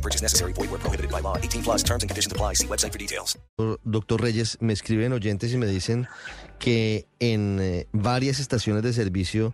No purchase necessary. Void where prohibited by law. 18 plus terms and conditions apply. See website for details. Doctor Reyes, me escriben oyentes y me dicen que en eh, varias estaciones de servicio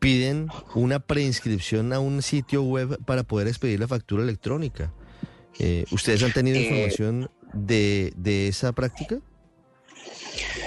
piden una preinscripción a un sitio web para poder expedir la factura electrónica. Eh, ¿Ustedes han tenido Eh, información de, de esa práctica?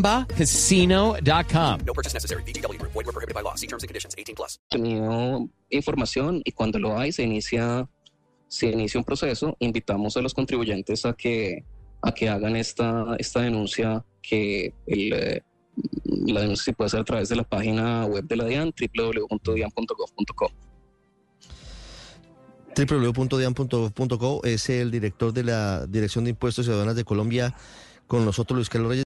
chumbacasino.com. No purchase necessary. VGW Group. Void where prohibited by law. See terms and conditions. 18 plus. tenido información y cuando lo hay se inicia, se inicia un proceso. Invitamos a los contribuyentes a que, a que hagan esta, esta denuncia que el, eh, la denuncia se puede hacer a través de la página web de la DIAN, www.dian.gov.co. www.dian.gov.co es el director de la Dirección de Impuestos y Aduanas de Colombia con nosotros, Luis Carlos Reyes.